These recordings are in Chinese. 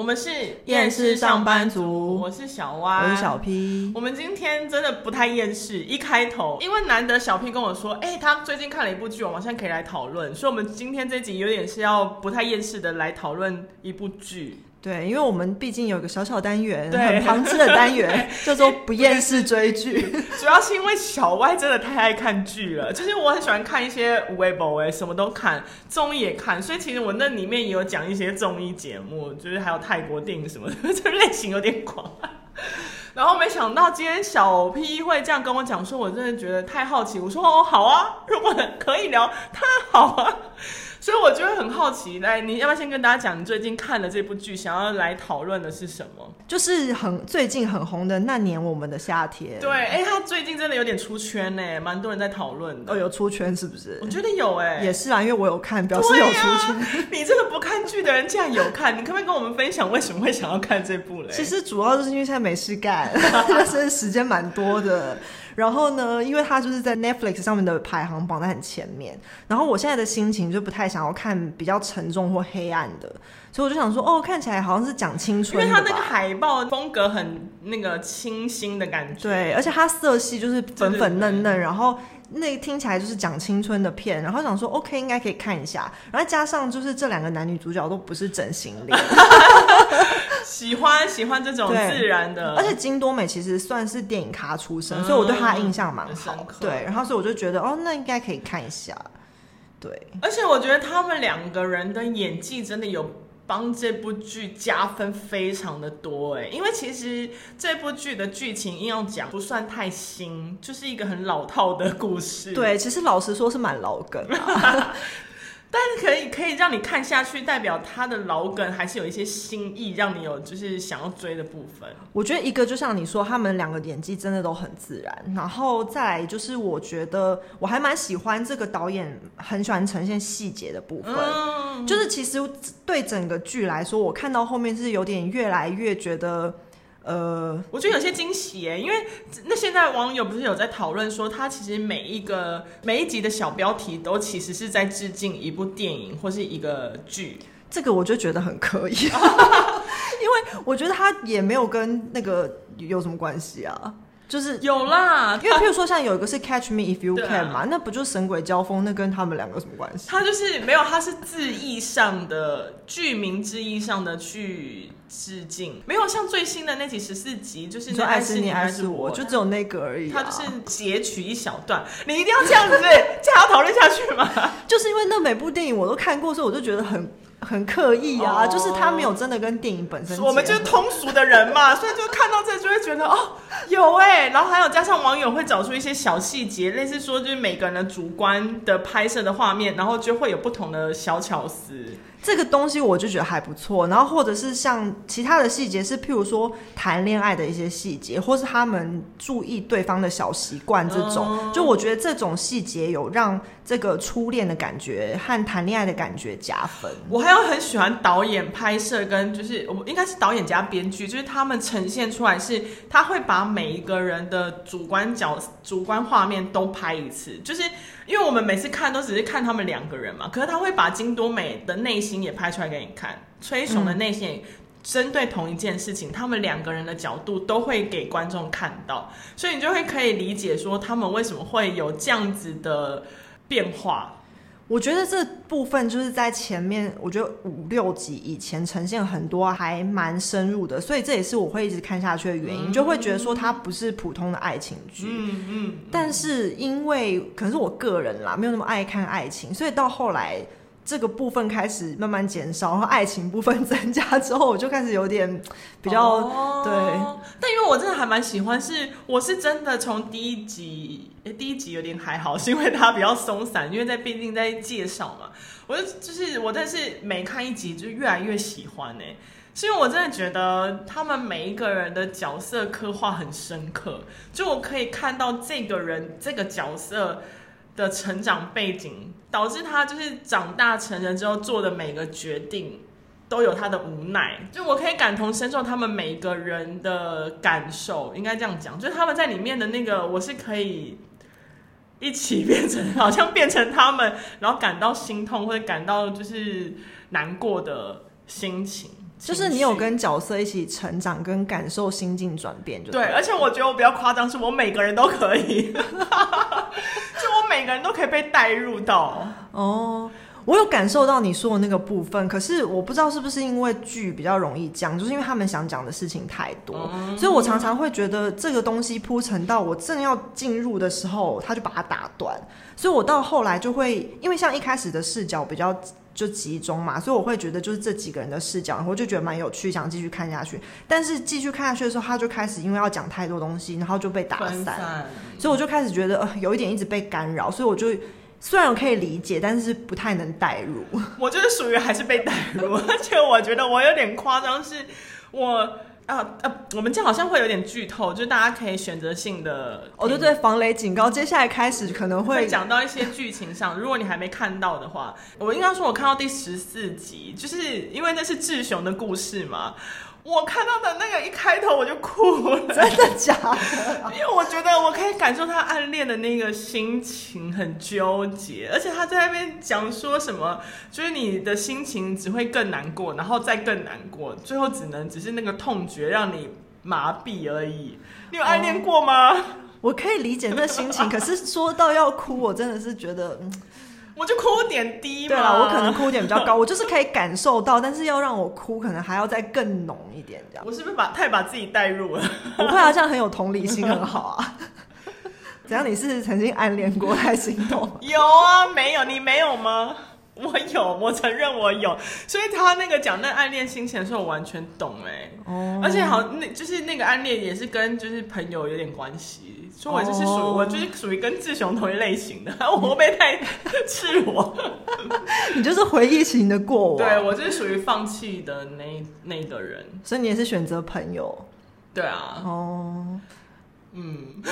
我们是厌世上班族，我是小蛙，我是小 P。我们今天真的不太厌世，一开头，因为难得小 P 跟我说，哎、欸，他最近看了一部剧，我们现在可以来讨论，所以我们今天这集有点是要不太厌世的来讨论一部剧。对，因为我们毕竟有个小小单元，很旁支的单元，叫做不厌世追剧。主要是因为小歪真的太爱看剧了，就是我很喜欢看一些无微博哎，什么都看，综艺也看，所以其实我那里面也有讲一些综艺节目，就是还有泰国电影什么的，这类型有点广。然后没想到今天小 P 会这样跟我讲，说我真的觉得太好奇。我说哦，好啊，如果可以聊，太好啊。所以我就会很好奇，来，你要不要先跟大家讲你最近看的这部剧，想要来讨论的是什么？就是很最近很红的《那年我们的夏天》。对，哎、欸，他最近真的有点出圈呢，蛮多人在讨论的。哦，有出圈是不是？我觉得有哎，也是啊，因为我有看，表示有出圈。啊、你这个不看剧的人竟然有看，你可不可以跟我们分享为什么会想要看这部嘞？其实主要就是因为现在没事干，但是时间蛮多的。然后呢，因为它就是在 Netflix 上面的排行榜在很前面，然后我现在的心情就不太想要看比较沉重或黑暗的，所以我就想说，哦，看起来好像是讲青春，因为它那个海报风格很那个清新的感觉，对，而且它色系就是粉粉嫩嫩，然后。那听起来就是讲青春的片，然后想说 OK 应该可以看一下，然后加上就是这两个男女主角都不是整形脸，喜欢喜欢这种自然的，而且金多美其实算是电影咖出身，嗯、所以我对她的印象蛮好，对，然后所以我就觉得哦，那应该可以看一下，对，而且我觉得他们两个人的演技真的有。帮这部剧加分非常的多哎，因为其实这部剧的剧情硬要讲不算太新，就是一个很老套的故事。对，其实老实说是蛮老梗啊。但是可以可以让你看下去，代表他的老梗还是有一些新意，让你有就是想要追的部分。我觉得一个就像你说，他们两个演技真的都很自然，然后再来就是我觉得我还蛮喜欢这个导演很喜欢呈现细节的部分，嗯、就是其实对整个剧来说，我看到后面是有点越来越觉得。呃，我觉得有些惊喜耶，因为那现在网友不是有在讨论说，他其实每一个每一集的小标题都其实是在致敬一部电影或是一个剧，这个我就觉得很可以，因为我觉得他也没有跟那个有什么关系啊。就是有啦，因为譬如说像有一个是 Catch Me If You Can 嘛，啊、那不就是神鬼交锋？那跟他们两个有什么关系？他就是没有，他是字义上的剧名字义上的去致敬，没有像最新的那集十四集，就是那爱是你爱是我，就只有那个而已、啊。他就是截取一小段，你一定要这样子，这还要讨论下去吗？就是因为那每部电影我都看过，所以我就觉得很。很刻意啊，哦、就是他没有真的跟电影本身。我们就是通俗的人嘛，所以就看到这就会觉得哦，有哎，然后还有加上网友会找出一些小细节，类似说就是每个人的主观的拍摄的画面，然后就会有不同的小巧思。这个东西我就觉得还不错，然后或者是像其他的细节，是譬如说谈恋爱的一些细节，或是他们注意对方的小习惯这种，嗯、就我觉得这种细节有让这个初恋的感觉和谈恋爱的感觉加分。我还有很喜欢导演拍摄跟就是我应该是导演加编剧，就是他们呈现出来是他会把每一个人的主观角主观画面都拍一次，就是。因为我们每次看都只是看他们两个人嘛，可是他会把金多美的内心也拍出来给你看，崔雄的内心针对同一件事情，他们两个人的角度都会给观众看到，所以你就会可以理解说他们为什么会有这样子的变化。我觉得这部分就是在前面，我觉得五六集以前呈现很多还蛮深入的，所以这也是我会一直看下去的原因，嗯、就会觉得说它不是普通的爱情剧。嗯嗯。嗯，但是因为可能是我个人啦，没有那么爱看爱情，所以到后来。这个部分开始慢慢减少，然后爱情部分 增加之后，我就开始有点比较、哦、对。但因为我真的还蛮喜欢，是我是真的从第一集，诶，第一集有点还好，是因为它比较松散，因为在毕竟在介绍嘛。我就就是我，但是每看一集就越来越喜欢呢，是因为我真的觉得他们每一个人的角色刻画很深刻，就我可以看到这个人这个角色的成长背景。导致他就是长大成人之后做的每个决定都有他的无奈，就我可以感同身受他们每一个人的感受，应该这样讲，就是他们在里面的那个，我是可以一起变成，好像变成他们，然后感到心痛或者感到就是难过的心情。就是你有跟角色一起成长，跟感受心境转变就对，对。而且我觉得我比较夸张，是我每个人都可以，就我每个人都可以被带入到。哦，我有感受到你说的那个部分，可是我不知道是不是因为剧比较容易讲，就是因为他们想讲的事情太多，嗯、所以我常常会觉得这个东西铺陈到我正要进入的时候，他就把它打断，所以我到后来就会，因为像一开始的视角比较。就集中嘛，所以我会觉得就是这几个人的视角，然后我就觉得蛮有趣，想继续看下去。但是继续看下去的时候，他就开始因为要讲太多东西，然后就被打散，散所以我就开始觉得呃有一点一直被干扰，所以我就虽然我可以理解，但是不太能带入。我就是属于还是被带入，而且我觉得我有点夸张，是我。啊啊！我们这样好像会有点剧透，就是大家可以选择性的哦，对对，防雷警告。接下来开始可能会讲到一些剧情上，如果你还没看到的话，我应该说我看到第十四集，就是因为那是志雄的故事嘛。我看到的那个一开头我就哭了，真的假的？因为我觉得我可以感受他暗恋的那个心情很纠结，而且他在那边讲说什么，就是你的心情只会更难过，然后再更难过，最后只能只是那个痛觉让你麻痹而已。你有暗恋过吗？哦，我可以理解那心情，可是说到要哭，我真的是觉得。我就哭点低嘛。对了，我可能哭点比较高，我就是可以感受到，但是要让我哭，可能还要再更浓一点这样。我是不是把太把自己带入了？不会啊，这样很有同理心，很好啊。怎样？你是曾经暗恋过还心动？有啊，没有？你没有吗？我有，我承认我有。所以他那个讲那暗恋心情的时候，我完全懂哎。哦。而且好，那就是那个暗恋也是跟就是朋友有点关系。所以我就是属于，我就是属于跟志雄同一类型的，我会不会太赤裸？你就是回忆型的过往，对，我就是属于放弃的那那个人，所以你也是选择朋友，对啊，哦，嗯，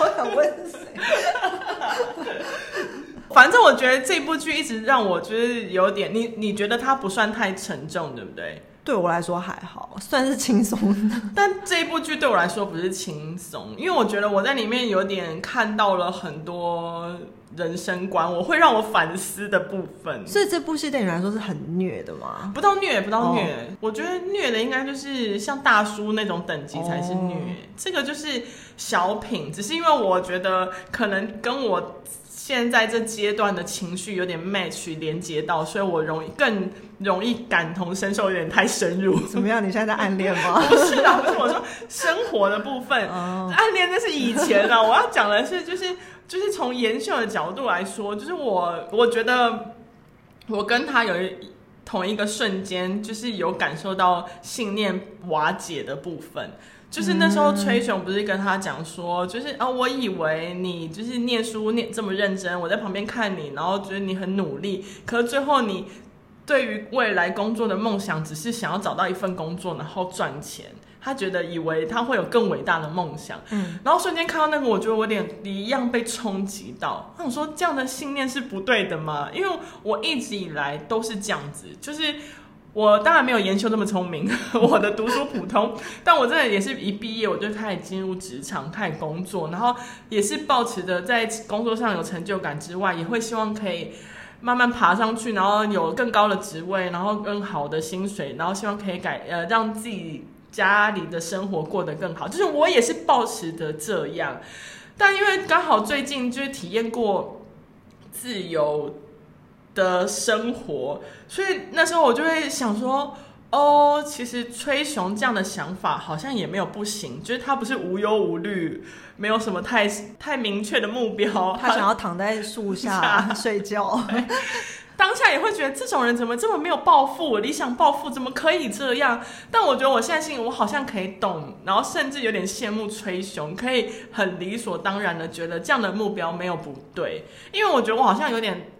我想问谁？反正我觉得这部剧一直让我就是有点，你你觉得它不算太沉重，对不对？对我来说还好，算是轻松的。但这一部剧对我来说不是轻松，因为我觉得我在里面有点看到了很多人生观，我会让我反思的部分。所以这部戏对你来说是很虐的吗？不到虐，不到虐。哦、我觉得虐的应该就是像大叔那种等级才是虐，哦、这个就是小品。只是因为我觉得可能跟我。现在这阶段的情绪有点 match 连接到，所以我容易更容易感同身受，有点太深入。怎么样？你现在在暗恋吗？不是啊，不是我说生活的部分，哦、暗恋那是以前啊。我要讲的是，就是就是从妍秀的角度来说，就是我我觉得我跟他有一同一个瞬间，就是有感受到信念瓦解的部分。就是那时候，崔雄不是跟他讲说，就是啊、哦，我以为你就是念书念这么认真，我在旁边看你，然后觉得你很努力，可是最后你对于未来工作的梦想，只是想要找到一份工作，然后赚钱。他觉得以为他会有更伟大的梦想，嗯，然后瞬间看到那个，我觉得我有点一样被冲击到。那我说这样的信念是不对的吗？因为我一直以来都是这样子，就是。我当然没有研修那么聪明，我的读书普通，但我真的也是一毕业我就开始进入职场，开始工作，然后也是抱持着在工作上有成就感之外，也会希望可以慢慢爬上去，然后有更高的职位，然后更好的薪水，然后希望可以改呃让自己家里的生活过得更好，就是我也是抱持着这样，但因为刚好最近就是体验过自由。的生活，所以那时候我就会想说，哦，其实崔雄这样的想法好像也没有不行，就是他不是无忧无虑，没有什么太太明确的目标，他想要躺在树下 睡觉，当下也会觉得这种人怎么这么没有抱负，理想抱负怎么可以这样？但我觉得我现在心里我好像可以懂，然后甚至有点羡慕崔雄，可以很理所当然的觉得这样的目标没有不对，因为我觉得我好像有点。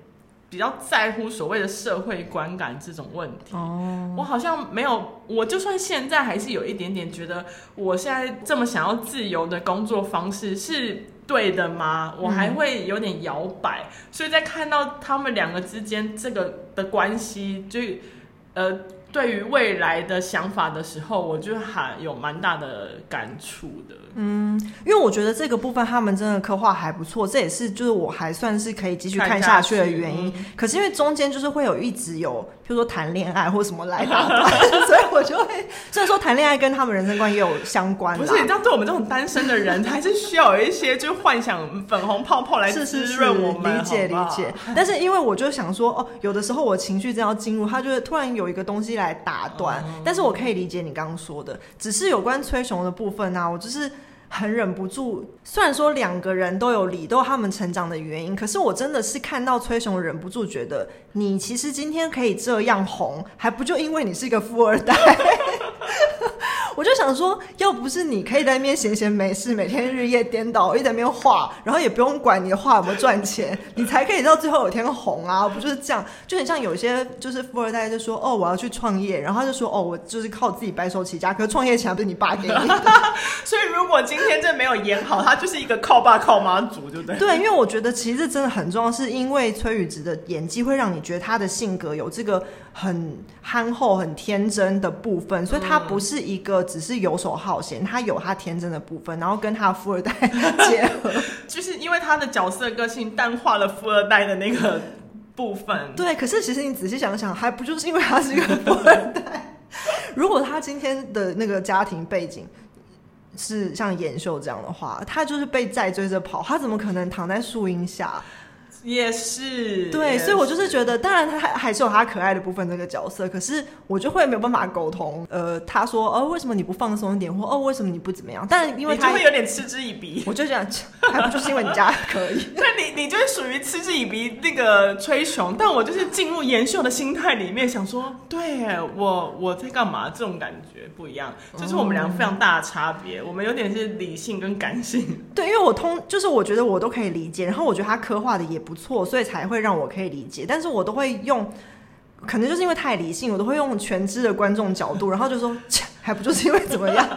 比较在乎所谓的社会观感这种问题，oh. 我好像没有，我就算现在还是有一点点觉得，我现在这么想要自由的工作方式是对的吗？我还会有点摇摆，嗯、所以在看到他们两个之间这个的关系，就呃对于未来的想法的时候，我就还有蛮大的感触的。嗯，因为我觉得这个部分他们真的刻画还不错，这也是就是我还算是可以继续看下去的原因。嗯、可是因为中间就是会有一直有，譬如说谈恋爱或什么来打断，所以我就会虽然说谈恋爱跟他们人生观也有相关。不是，你知道，对我们这种单身的人，还是需要有一些就是幻想粉红泡泡来滋润我们。理解理解。但是因为我就想说，哦，有的时候我情绪正要进入，他就会突然有一个东西来。打断，但是我可以理解你刚刚说的，只是有关崔雄的部分呢、啊，我就是很忍不住。虽然说两个人都有理，都有他们成长的原因，可是我真的是看到崔雄忍不住觉得，你其实今天可以这样红，还不就因为你是一个富二代？我就想说，要不是你可以在那边闲闲没事，每天日夜颠倒，一直在那边画，然后也不用管你的画有没有赚钱，你才可以到最后有一天红啊！不就是这样？就很像有些就是富二代就说，哦，我要去创业，然后他就说，哦，我就是靠自己白手起家，可是创业钱不是你爸给你的。所以如果今天这没有演好，他就是一个靠爸靠妈族，对不对？对，因为我觉得其实真的很重要，是因为崔宇植的演技会让你觉得他的性格有这个很憨厚、很天真的部分，所以他不是一个。只是游手好闲，他有他天真的部分，然后跟他富二代 结合，就是因为他的角色个性淡化了富二代的那个部分。对，可是其实你仔细想想，还不就是因为他是一个富二代？如果他今天的那个家庭背景是像妍秀这样的话，他就是被债追着跑，他怎么可能躺在树荫下？也是，对，所以我就是觉得，当然他还还是有他可爱的部分这个角色，可是我就会没有办法沟通。呃，他说，哦，为什么你不放松一点，或哦，为什么你不怎么样？但因为他会有点嗤之以鼻，我就想，还不就是因为你家 可以？那你你就是属于嗤之以鼻那个崔雄，但我就是进入妍秀的心态里面，想说，对我我在干嘛？这种感觉不一样，这是我们两个非常大的差别。嗯、我们有点是理性跟感性。对，因为我通就是我觉得我都可以理解，然后我觉得他刻画的也不。错，所以才会让我可以理解，但是我都会用，可能就是因为太理性，我都会用全知的观众角度，然后就说，还不就是因为怎么样？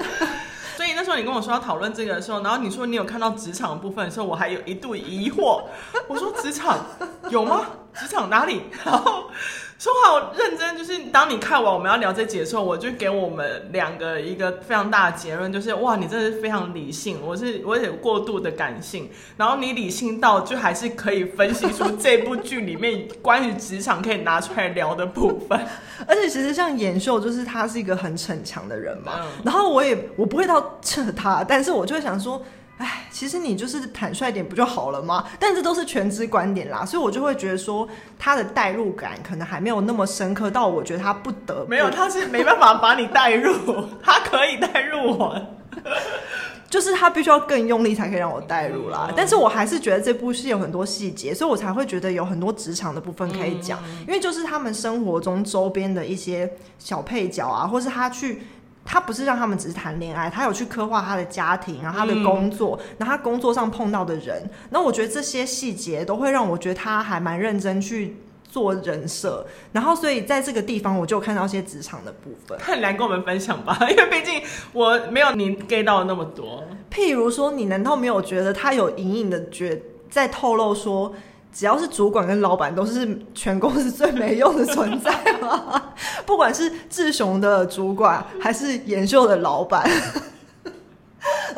所以那时候你跟我说要讨论这个的时候，然后你说你有看到职场的部分的时候，我还有一度疑惑，我说职场有吗？职场哪里？然后。说话我认真，就是当你看完我们要聊这节的时候，我就给我们两个一个非常大的结论，就是哇，你真的是非常理性，我是我有过度的感性，然后你理性到就还是可以分析出这部剧里面关于职场可以拿出来聊的部分，而且其实像妍秀，就是他是一个很逞强的人嘛，嗯、然后我也我不会到撤他，但是我就会想说。哎，其实你就是坦率点不就好了吗？但这都是全知观点啦，所以我就会觉得说他的代入感可能还没有那么深刻到我觉得他不得不。没有，他是没办法把你带入，他可以带入我，就是他必须要更用力才可以让我带入啦。但是我还是觉得这部戏有很多细节，所以我才会觉得有很多职场的部分可以讲，因为就是他们生活中周边的一些小配角啊，或是他去。他不是让他们只是谈恋爱，他有去刻画他的家庭，然后他的工作，然后他工作上碰到的人。那我觉得这些细节都会让我觉得他还蛮认真去做人设。然后，所以在这个地方，我就看到一些职场的部分。那你来跟我们分享吧，因为毕竟我没有你 get 到那么多。譬如说，你难道没有觉得他有隐隐的觉在透露说？只要是主管跟老板，都是全公司最没用的存在吗？不管是志雄的主管，还是妍秀的老板。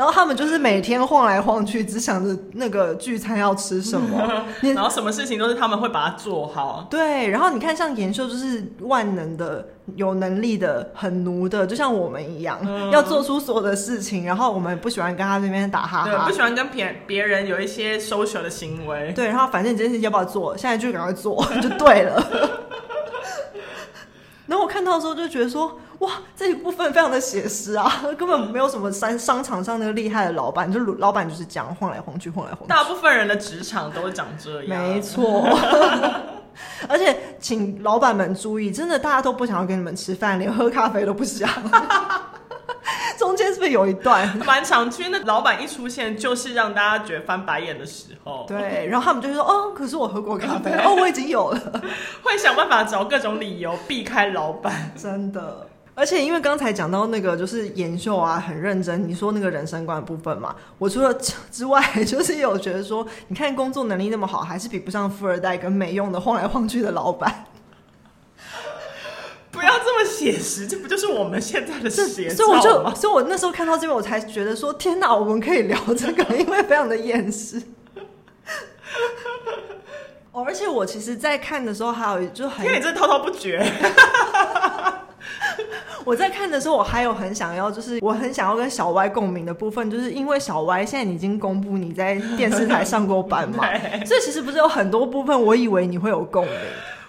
然后他们就是每天晃来晃去，只想着那个聚餐要吃什么，然后什么事情都是他们会把它做好。对，然后你看，像妍秀就是万能的、有能力的、很奴的，就像我们一样，嗯、要做出所有的事情。然后我们不喜欢跟他这边打哈哈，对，不喜欢跟别别人有一些 social 的行为。对，然后反正你这件事情要不要做，现在就赶快做就对了。然后我看到的时候就觉得说。哇，这一部分非常的写实啊，根本没有什么商商场上那个厉害的老板，就老板就是这样晃来晃去，晃来晃去。大部分人的职场都会长这样。没错，而且请老板们注意，真的大家都不想要跟你们吃饭，连喝咖啡都不想。中间是不是有一段蛮常去？那老板一出现，就是让大家觉得翻白眼的时候。对，然后他们就会说：“哦，可是我喝过咖啡，哦，我已经有了。”会想办法找各种理由避开老板，真的。而且因为刚才讲到那个就是研秀啊，很认真。你说那个人生观的部分嘛，我除了之外，就是有觉得说，你看工作能力那么好，还是比不上富二代跟没用的晃来晃去的老板。不要这么写实，这不就是我们现在的写照吗？所以我就，所以我那时候看到这边，我才觉得说，天哪，我们可以聊这个，因为非常的厌世。哦，而且我其实，在看的时候还有就很，因为你这滔滔不绝。我在看的时候，我还有很想要，就是我很想要跟小歪共鸣的部分，就是因为小歪现在已经公布你在电视台上过班嘛，所以其实不是有很多部分，我以为你会有共鸣。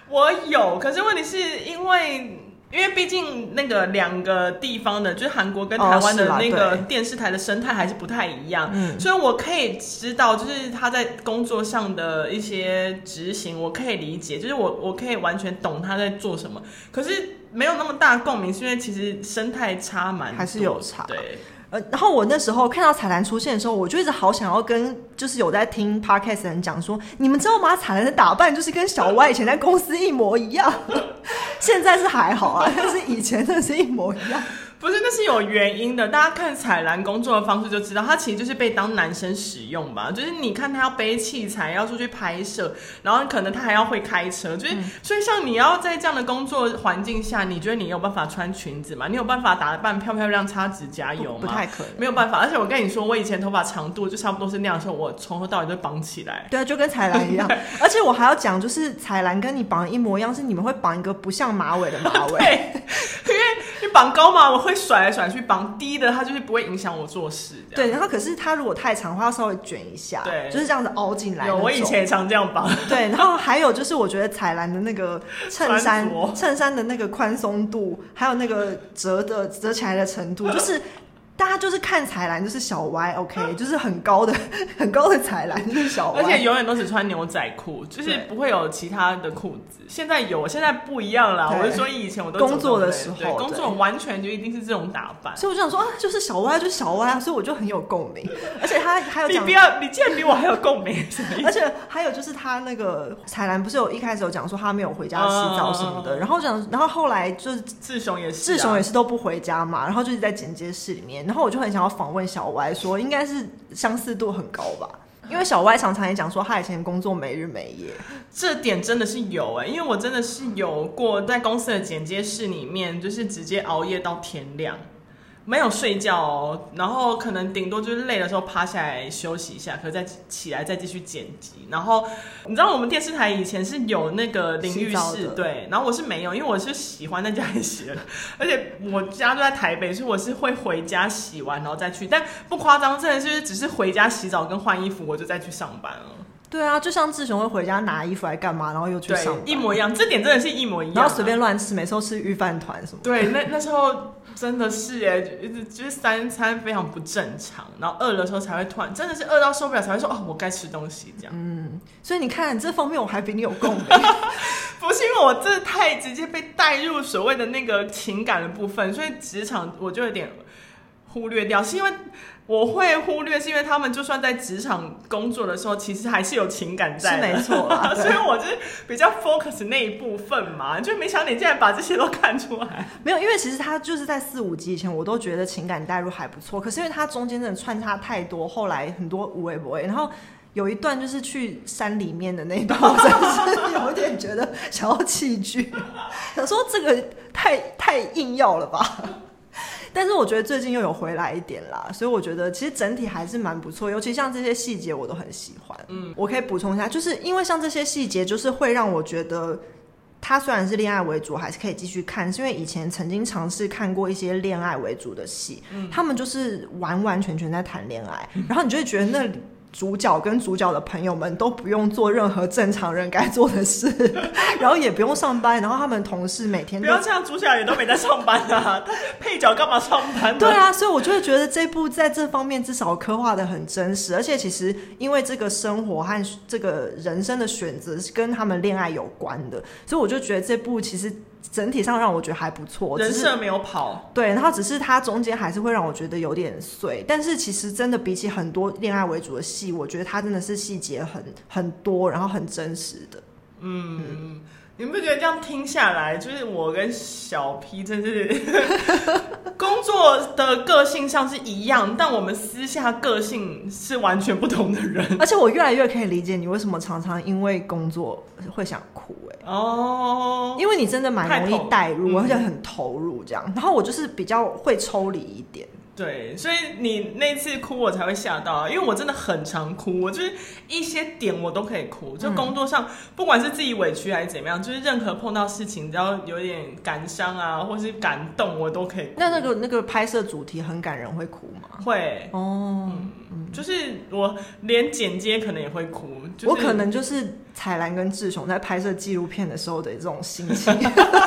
我有，可是问题是因为。因为毕竟那个两个地方的，就是韩国跟台湾的那个电视台的生态还是不太一样，嗯，所以我可以知道，就是他在工作上的一些执行，我可以理解，就是我我可以完全懂他在做什么，可是没有那么大共鸣，是因为其实生态差蛮，还是有差，对。呃，然后我那时候看到彩兰出现的时候，我就一直好想要跟就是有在听 podcast 的人讲说，你们知道吗？彩兰的打扮就是跟小歪以前在公司一模一样，现在是还好啊，但是以前真的是一模一样。不是，那是有原因的。大家看彩兰工作的方式就知道，他其实就是被当男生使用吧。就是你看他要背器材，要出去拍摄，然后可能他还要会开车。就是、嗯、所以像你要在这样的工作环境下，你觉得你有办法穿裙子吗？你有办法打扮漂漂亮、擦指甲油吗？不，不太可能，没有办法。而且我跟你说，我以前头发长度就差不多是那样的时候，我从头到尾都绑起来。对啊，就跟彩兰一样。而且我还要讲，就是彩兰跟你绑一模一样，是你们会绑一个不像马尾的马尾。对，因为你绑高马，我会甩来甩去。绑低的，它就是不会影响我做事。对，然后可是它如果太长的话，要稍微卷一下，对，就是这样子凹进来。有，我以前也常这样绑。对，然后还有就是，我觉得彩兰的那个衬衫，衬衫的那个宽松度，还有那个折的折起来的程度，就是。大家就是看彩兰，就是小歪，OK，就是很高的、很高的彩兰，就是小歪，而且永远都只穿牛仔裤，就是不会有其他的裤子。现在有，现在不一样了。我是说，以前我都工作的时候，工作完全就一定是这种打扮。所以我就想说，啊，就是小歪，就是小歪啊，所以我就很有共鸣。而且他还有，你不要，你竟然比我还有共鸣，而且还有就是他那个彩兰不是有一开始有讲说他没有回家洗澡什么的，然后讲，然后后来就是志雄也是，志雄也是都不回家嘛，然后就是在剪接室里面。然后我就很想要访问小歪，说应该是相似度很高吧，因为小歪常常也讲说他以前工作没日没夜，这点真的是有哎、因为我真的是有过在公司的剪接室里面，就是直接熬夜到天亮。没有睡觉哦，然后可能顶多就是累的时候趴下来休息一下，可再起来再继续剪辑。然后你知道我们电视台以前是有那个淋浴室，对，然后我是没有，因为我是喜欢在家里洗的，而且我家都在台北，所以我是会回家洗完然后再去，但不夸张，真的就是只是回家洗澡跟换衣服，我就再去上班了。对啊，就像志雄会回家拿衣服来干嘛，然后又去上班，一模一样，这点真的是一模一样，然后随便乱吃，每次都吃御饭团什么。对，那那时候真的是哎，就就是三餐非常不正常，然后饿的时候才会突然，真的是饿到受不了才会说哦，我该吃东西这样。嗯，所以你看这方面我还比你有共鸣，不是因为我这太直接被带入所谓的那个情感的部分，所以职场我就有点忽略掉，是因为。我会忽略，是因为他们就算在职场工作的时候，其实还是有情感在的，是没错。所以我就是比较 focus 那一部分嘛，就没想到你竟然把这些都看出来。没有，因为其实他就是在四五集以前，我都觉得情感代入还不错。可是因为他中间真的穿插太多，后来很多无为不为，然后有一段就是去山里面的那一段，我真的是有点觉得想要弃剧，想说这个太太硬要了吧。但是我觉得最近又有回来一点啦，所以我觉得其实整体还是蛮不错，尤其像这些细节我都很喜欢。嗯，我可以补充一下，就是因为像这些细节，就是会让我觉得他虽然是恋爱为主，还是可以继续看，是因为以前曾经尝试看过一些恋爱为主的戏，嗯，他们就是完完全全在谈恋爱，然后你就会觉得那里。主角跟主角的朋友们都不用做任何正常人该做的事，然后也不用上班，然后他们同事每天不要这样，主角也都没在上班啊，配角干嘛上班？对啊，所以我就会觉得这部在这方面至少刻画的很真实，而且其实因为这个生活和这个人生的选择是跟他们恋爱有关的，所以我就觉得这部其实。整体上让我觉得还不错，人设没有跑，对，然后只是它中间还是会让我觉得有点碎，但是其实真的比起很多恋爱为主的戏，我觉得它真的是细节很很多，然后很真实的。嗯，嗯，你们不觉得这样听下来，就是我跟小 P 真是 工作的个性上是一样，但我们私下个性是完全不同的人，而且我越来越可以理解你为什么常常因为工作会想哭，哎。哦，因为你真的蛮容易带入，而且很投入这样。嗯、然后我就是比较会抽离一点。对，所以你那次哭我才会吓到啊，因为我真的很常哭，我就是一些点我都可以哭，就工作上、嗯、不管是自己委屈还是怎么样，就是任何碰到事情只要有点感伤啊，或是感动，我都可以哭。那那个那个拍摄主题很感人，会哭吗？会哦、嗯，就是我连剪接可能也会哭，就是、我可能就是彩兰跟志雄在拍摄纪录片的时候的这种心情，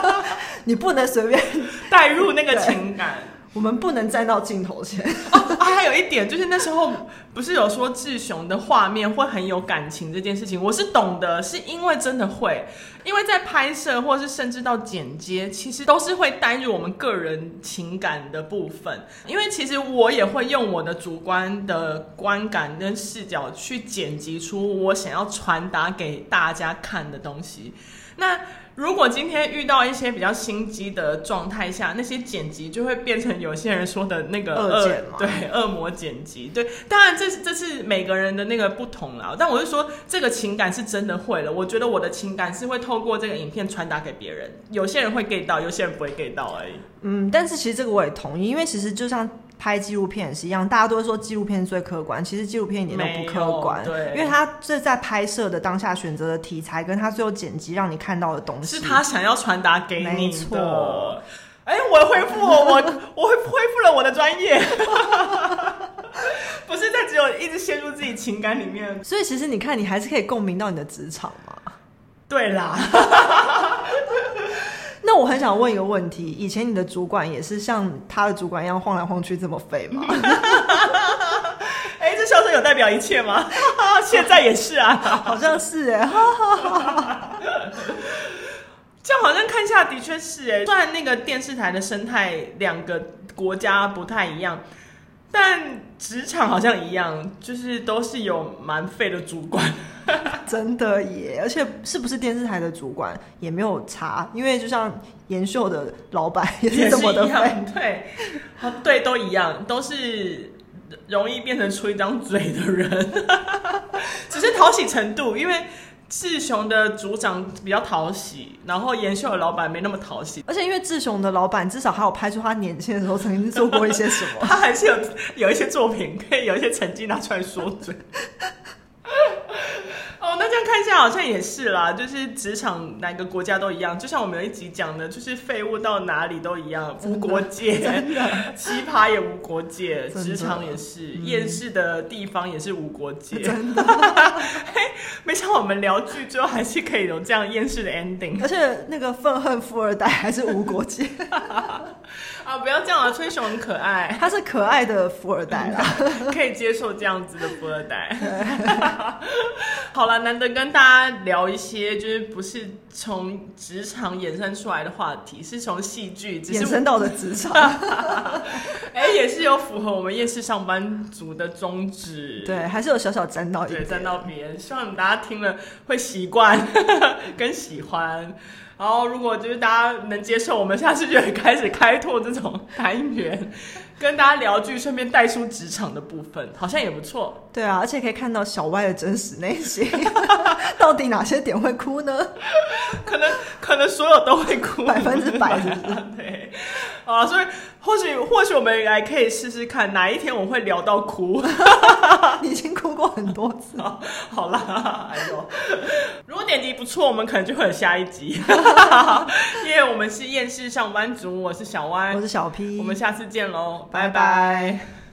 你不能随便带入那个情感。我们不能站到镜头前 哦。啊，还有一点就是那时候不是有说志雄的画面会很有感情这件事情，我是懂的，是因为真的会，因为在拍摄或是甚至到剪接，其实都是会带入我们个人情感的部分。因为其实我也会用我的主观的观感跟视角去剪辑出我想要传达给大家看的东西。那如果今天遇到一些比较心机的状态下，那些剪辑就会变成有些人说的那个恶剪嘛，对，恶魔剪辑。对，当然这是这是每个人的那个不同啦。但我是说，这个情感是真的会了。我觉得我的情感是会透过这个影片传达给别人。有些人会 get 到，有些人不会 get 到而已。嗯，但是其实这个我也同意，因为其实就像。拍纪录片也是一样，大家都会说纪录片最客观，其实纪录片一点都不客观，对，因为他这在拍摄的当下选择的题材，跟他最后剪辑让你看到的东西，是他想要传达给你的。没错。哎、欸，我恢复我，我 我恢复了我的专业，不是在只有一直陷入自己情感里面。所以其实你看，你还是可以共鸣到你的职场嘛。对啦。那我很想问一个问题：以前你的主管也是像他的主管一样晃来晃去这么废吗？哎、欸，这笑声有代表一切吗？现在也是啊，好像是哎。这样好像看下的确是哎，虽然那个电视台的生态两个国家不太一样，但职场好像一样，就是都是有蛮废的主管。真的耶，而且是不是电视台的主管也没有差，因为就像延秀的老板也是这么的废，对，对，都一样，都是容易变成出一张嘴的人，只是讨喜程度，因为志雄的组长比较讨喜，然后延秀的老板没那么讨喜，而且因为志雄的老板至少还有拍出他年轻的时候曾经做过一些什么，他还是有有一些作品可以有一些成绩拿出来说嘴。看一下好像也是啦，就是职场哪个国家都一样，就像我们有一集讲的，就是废物到哪里都一样，无国界，奇葩也无国界，职场也是，厌、嗯、世的地方也是无国界，真的。嘿，没想到我们聊剧之后还是可以有这样厌世的 ending，而且那个愤恨富二代还是无国界。啊，不要这样啊！崔雄很可爱，他是可爱的富二代啦，可以接受这样子的富二代。好了，难得跟大家聊一些，就是不是从职场衍生出来的话题，是从戏剧衍生到的职场。哎、欸，也是有符合我们夜市上班族的宗旨。对，还是有小小沾到一点，沾到别人。希望你大家听了会习惯 跟喜欢。然后，如果就是大家能接受，我们下次就会开始开拓这种单元，跟大家聊剧，顺便带出职场的部分，好像也不错。对啊，而且可以看到小歪的真实内心，到底哪些点会哭呢？可能可能所有都会哭，百分之百是不是？对。啊，所以或许或许我们来可以试试看，哪一天我会聊到哭。你已经哭过很多次了，好啦，哎呦，如果点击不错，我们可能就会有下一集。因为我们是厌世上班族，我是小歪，我是小 P，我们下次见喽，拜拜。